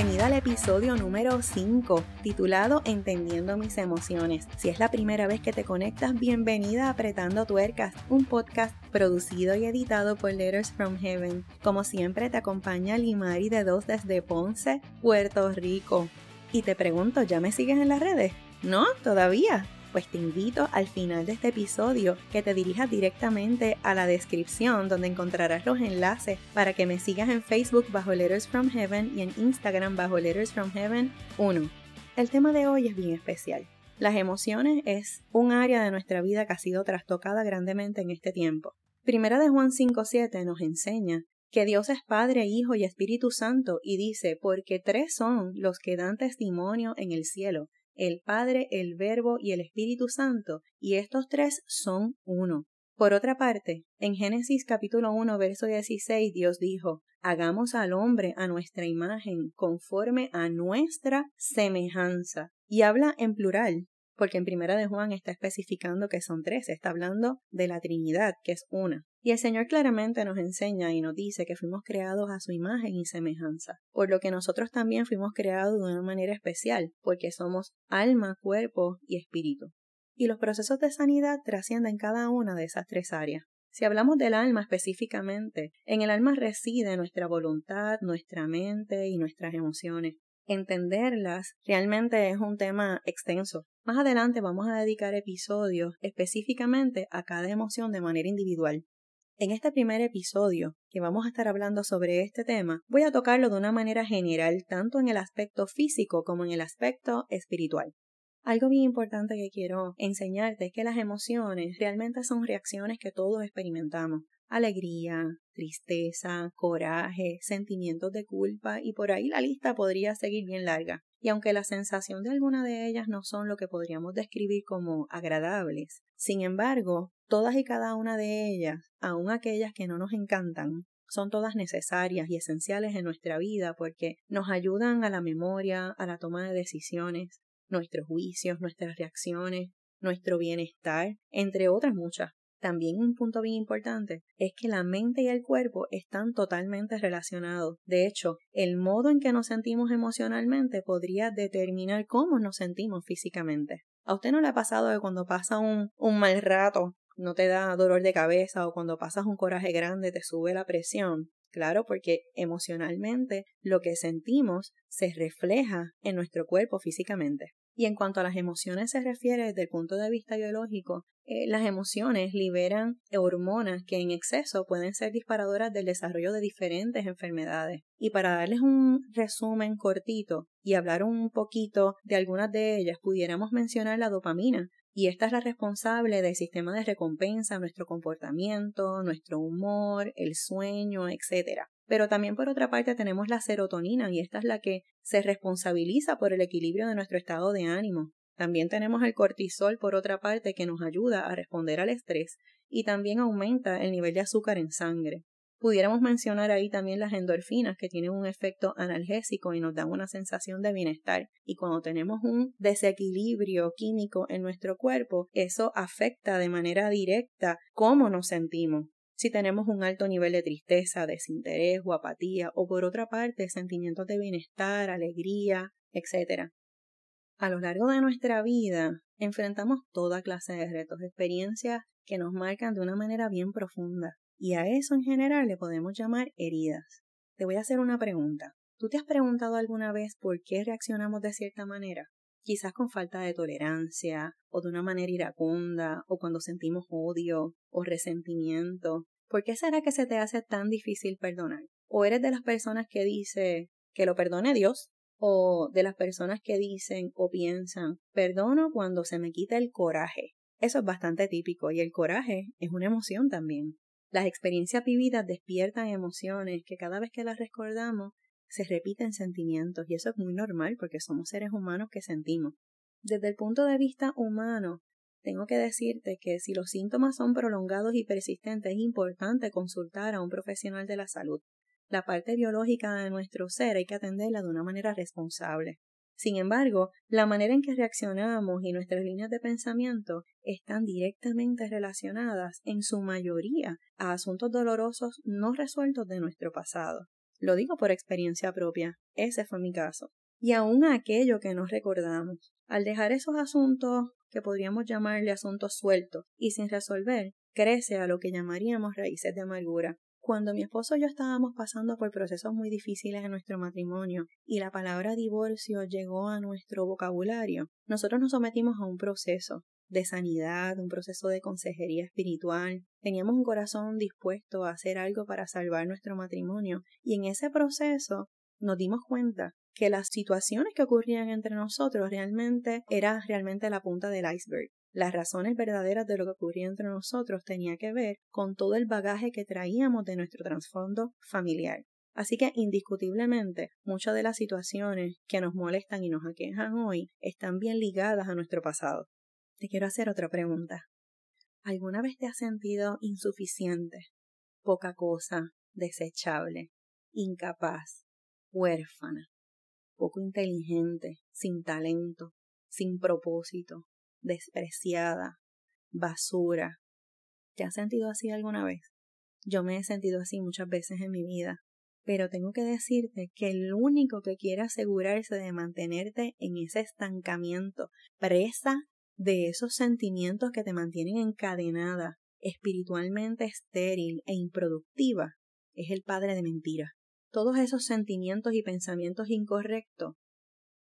Bienvenida al episodio número 5, titulado Entendiendo mis emociones. Si es la primera vez que te conectas, bienvenida a Apretando Tuercas, un podcast producido y editado por Letters from Heaven. Como siempre, te acompaña Limari de Dos desde Ponce, Puerto Rico. Y te pregunto, ¿ya me sigues en las redes? ¿No? ¿Todavía? Pues te invito al final de este episodio que te dirijas directamente a la descripción donde encontrarás los enlaces para que me sigas en Facebook bajo Letters from Heaven y en Instagram bajo Letters from Heaven 1. El tema de hoy es bien especial. Las emociones es un área de nuestra vida que ha sido trastocada grandemente en este tiempo. Primera de Juan 5.7 nos enseña que Dios es Padre, Hijo y Espíritu Santo y dice, porque tres son los que dan testimonio en el cielo, el Padre, el Verbo y el Espíritu Santo, y estos tres son uno. Por otra parte, en Génesis capítulo 1, verso 16, Dios dijo, Hagamos al hombre a nuestra imagen, conforme a nuestra semejanza. Y habla en plural, porque en primera de Juan está especificando que son tres, está hablando de la Trinidad, que es una. Y el Señor claramente nos enseña y nos dice que fuimos creados a su imagen y semejanza, por lo que nosotros también fuimos creados de una manera especial, porque somos alma, cuerpo y espíritu. Y los procesos de sanidad trascienden cada una de esas tres áreas. Si hablamos del alma específicamente, en el alma reside nuestra voluntad, nuestra mente y nuestras emociones entenderlas realmente es un tema extenso. Más adelante vamos a dedicar episodios específicamente a cada emoción de manera individual. En este primer episodio, que vamos a estar hablando sobre este tema, voy a tocarlo de una manera general, tanto en el aspecto físico como en el aspecto espiritual. Algo bien importante que quiero enseñarte es que las emociones realmente son reacciones que todos experimentamos alegría, tristeza, coraje, sentimientos de culpa y por ahí la lista podría seguir bien larga. Y aunque la sensación de alguna de ellas no son lo que podríamos describir como agradables, sin embargo, todas y cada una de ellas, aun aquellas que no nos encantan, son todas necesarias y esenciales en nuestra vida porque nos ayudan a la memoria, a la toma de decisiones, nuestros juicios, nuestras reacciones, nuestro bienestar, entre otras muchas. También un punto bien importante es que la mente y el cuerpo están totalmente relacionados. De hecho, el modo en que nos sentimos emocionalmente podría determinar cómo nos sentimos físicamente. ¿A usted no le ha pasado que cuando pasa un, un mal rato no te da dolor de cabeza o cuando pasas un coraje grande te sube la presión? Claro, porque emocionalmente lo que sentimos se refleja en nuestro cuerpo físicamente. Y en cuanto a las emociones se refiere desde el punto de vista biológico, eh, las emociones liberan hormonas que en exceso pueden ser disparadoras del desarrollo de diferentes enfermedades. Y para darles un resumen cortito y hablar un poquito de algunas de ellas, pudiéramos mencionar la dopamina, y esta es la responsable del sistema de recompensa, nuestro comportamiento, nuestro humor, el sueño, etc. Pero también por otra parte tenemos la serotonina y esta es la que se responsabiliza por el equilibrio de nuestro estado de ánimo. También tenemos el cortisol por otra parte que nos ayuda a responder al estrés y también aumenta el nivel de azúcar en sangre. Pudiéramos mencionar ahí también las endorfinas que tienen un efecto analgésico y nos dan una sensación de bienestar. Y cuando tenemos un desequilibrio químico en nuestro cuerpo, eso afecta de manera directa cómo nos sentimos. Si tenemos un alto nivel de tristeza, desinterés o apatía, o por otra parte sentimientos de bienestar, alegría, etc. A lo largo de nuestra vida enfrentamos toda clase de retos, experiencias que nos marcan de una manera bien profunda. Y a eso en general le podemos llamar heridas. Te voy a hacer una pregunta. ¿Tú te has preguntado alguna vez por qué reaccionamos de cierta manera? Quizás con falta de tolerancia, o de una manera iracunda, o cuando sentimos odio o resentimiento. ¿Por qué será que se te hace tan difícil perdonar? ¿O eres de las personas que dice que lo perdone Dios? ¿O de las personas que dicen o piensan, perdono cuando se me quita el coraje? Eso es bastante típico y el coraje es una emoción también. Las experiencias vividas despiertan emociones que cada vez que las recordamos se repiten sentimientos y eso es muy normal porque somos seres humanos que sentimos. Desde el punto de vista humano, tengo que decirte que si los síntomas son prolongados y persistentes es importante consultar a un profesional de la salud. La parte biológica de nuestro ser hay que atenderla de una manera responsable. Sin embargo, la manera en que reaccionamos y nuestras líneas de pensamiento están directamente relacionadas en su mayoría a asuntos dolorosos no resueltos de nuestro pasado. Lo digo por experiencia propia. Ese fue mi caso. Y aún aquello que nos recordamos. Al dejar esos asuntos que podríamos llamarle asuntos sueltos y sin resolver, crece a lo que llamaríamos raíces de amargura. Cuando mi esposo y yo estábamos pasando por procesos muy difíciles en nuestro matrimonio y la palabra divorcio llegó a nuestro vocabulario, nosotros nos sometimos a un proceso de sanidad, un proceso de consejería espiritual. Teníamos un corazón dispuesto a hacer algo para salvar nuestro matrimonio y en ese proceso nos dimos cuenta que las situaciones que ocurrían entre nosotros realmente era realmente la punta del iceberg. Las razones verdaderas de lo que ocurría entre nosotros tenía que ver con todo el bagaje que traíamos de nuestro trasfondo familiar. Así que indiscutiblemente muchas de las situaciones que nos molestan y nos aquejan hoy están bien ligadas a nuestro pasado. Te quiero hacer otra pregunta. ¿Alguna vez te has sentido insuficiente, poca cosa, desechable, incapaz, huérfana, poco inteligente, sin talento, sin propósito, despreciada, basura. ¿Te has sentido así alguna vez? Yo me he sentido así muchas veces en mi vida, pero tengo que decirte que el único que quiere asegurarse de mantenerte en ese estancamiento, presa de esos sentimientos que te mantienen encadenada, espiritualmente estéril e improductiva, es el padre de mentira. Todos esos sentimientos y pensamientos incorrectos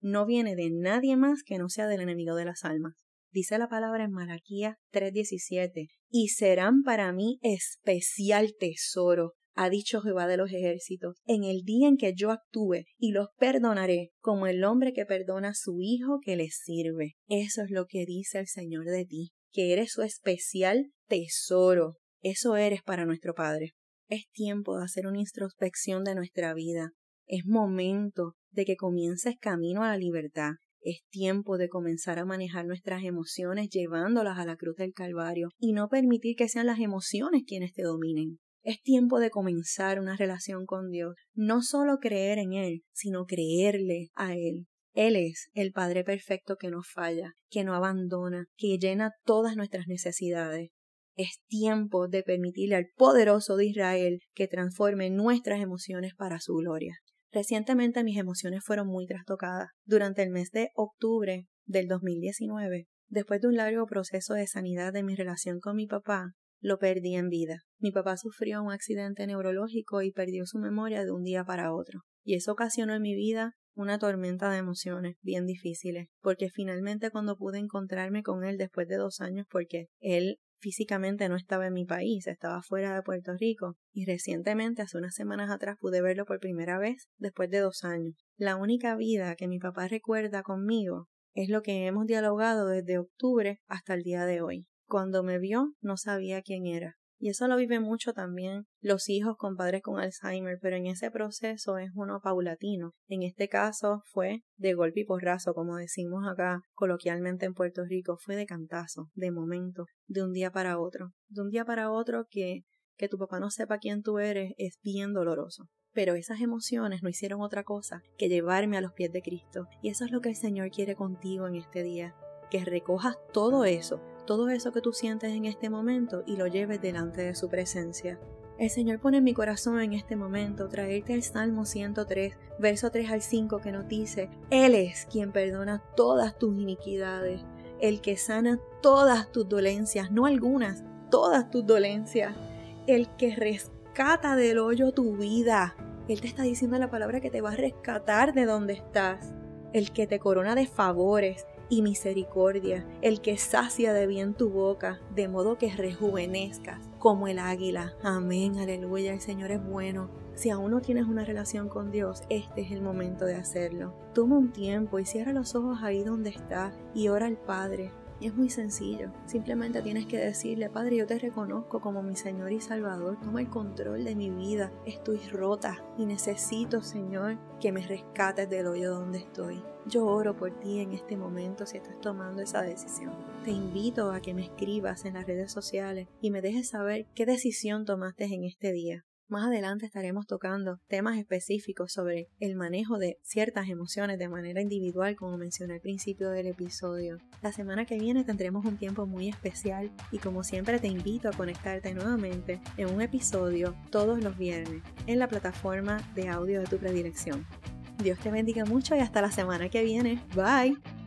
no viene de nadie más que no sea del enemigo de las almas. Dice la palabra en Malaquía 3:17, y serán para mí especial tesoro, ha dicho Jehová de los ejércitos, en el día en que yo actúe y los perdonaré, como el hombre que perdona a su hijo que le sirve. Eso es lo que dice el Señor de ti, que eres su especial tesoro. Eso eres para nuestro Padre. Es tiempo de hacer una introspección de nuestra vida. Es momento de que comiences camino a la libertad. Es tiempo de comenzar a manejar nuestras emociones llevándolas a la cruz del Calvario y no permitir que sean las emociones quienes te dominen. Es tiempo de comenzar una relación con Dios, no solo creer en Él, sino creerle a Él. Él es el Padre perfecto que no falla, que no abandona, que llena todas nuestras necesidades. Es tiempo de permitirle al poderoso de Israel que transforme nuestras emociones para su gloria. Recientemente mis emociones fueron muy trastocadas. Durante el mes de octubre del 2019, después de un largo proceso de sanidad de mi relación con mi papá, lo perdí en vida. Mi papá sufrió un accidente neurológico y perdió su memoria de un día para otro. Y eso ocasionó en mi vida una tormenta de emociones bien difíciles, porque finalmente cuando pude encontrarme con él después de dos años, porque él físicamente no estaba en mi país, estaba fuera de Puerto Rico y recientemente, hace unas semanas atrás, pude verlo por primera vez después de dos años. La única vida que mi papá recuerda conmigo es lo que hemos dialogado desde octubre hasta el día de hoy. Cuando me vio no sabía quién era. Y eso lo vive mucho también los hijos con padres con Alzheimer, pero en ese proceso es uno paulatino. En este caso fue de golpe y porrazo, como decimos acá coloquialmente en Puerto Rico, fue de cantazo, de momento, de un día para otro. De un día para otro que, que tu papá no sepa quién tú eres es bien doloroso. Pero esas emociones no hicieron otra cosa que llevarme a los pies de Cristo. Y eso es lo que el Señor quiere contigo en este día. Que recojas todo eso, todo eso que tú sientes en este momento y lo lleves delante de su presencia. El Señor pone en mi corazón en este momento traerte el Salmo 103, verso 3 al 5 que nos dice, Él es quien perdona todas tus iniquidades, el que sana todas tus dolencias, no algunas, todas tus dolencias, el que rescata del hoyo tu vida. Él te está diciendo la palabra que te va a rescatar de donde estás, el que te corona de favores, y misericordia, el que sacia de bien tu boca, de modo que rejuvenezcas como el águila. Amén, aleluya, el Señor es bueno. Si aún no tienes una relación con Dios, este es el momento de hacerlo. Toma un tiempo y cierra los ojos ahí donde estás y ora al Padre. Es muy sencillo. Simplemente tienes que decirle, Padre, yo te reconozco como mi Señor y Salvador. Toma el control de mi vida. Estoy rota y necesito, Señor, que me rescates del hoyo donde estoy. Yo oro por ti en este momento si estás tomando esa decisión. Te invito a que me escribas en las redes sociales y me dejes saber qué decisión tomaste en este día. Más adelante estaremos tocando temas específicos sobre el manejo de ciertas emociones de manera individual, como mencioné al principio del episodio. La semana que viene tendremos un tiempo muy especial y como siempre te invito a conectarte nuevamente en un episodio todos los viernes en la plataforma de audio de tu predilección. Dios te bendiga mucho y hasta la semana que viene. Bye.